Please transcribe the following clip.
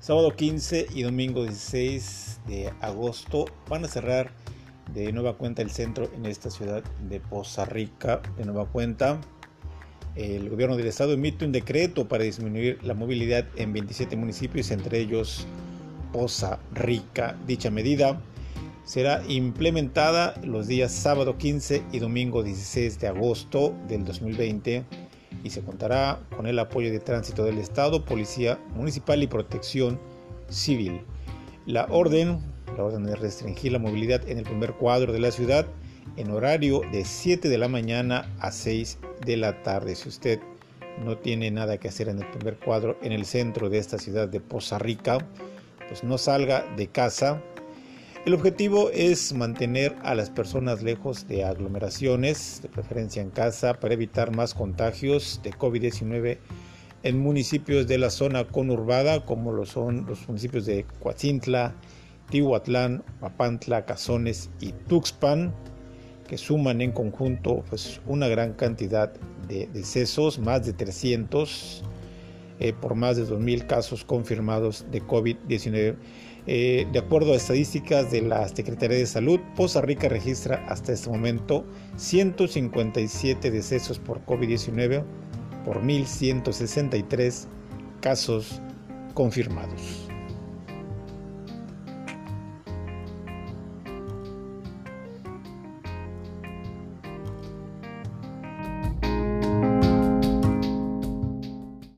Sábado 15 y domingo 16 de agosto van a cerrar de nueva cuenta el centro en esta ciudad de Poza Rica. De nueva cuenta, el gobierno del estado emite un decreto para disminuir la movilidad en 27 municipios, entre ellos Poza Rica. Dicha medida será implementada los días sábado 15 y domingo 16 de agosto del 2020 y se contará con el apoyo de tránsito del Estado, Policía Municipal y Protección Civil. La orden, la orden de restringir la movilidad en el primer cuadro de la ciudad en horario de 7 de la mañana a 6 de la tarde. Si usted no tiene nada que hacer en el primer cuadro en el centro de esta ciudad de Poza Rica, pues no salga de casa el objetivo es mantener a las personas lejos de aglomeraciones, de preferencia en casa, para evitar más contagios de COVID-19 en municipios de la zona conurbada, como lo son los municipios de Coatzintla, Tihuatlán, Papantla, Cazones y Tuxpan, que suman en conjunto pues, una gran cantidad de decesos, más de 300, eh, por más de 2.000 casos confirmados de COVID-19. Eh, de acuerdo a estadísticas de la Secretaría de Salud, Poza Rica registra hasta este momento 157 decesos por COVID-19 por 1.163 casos confirmados.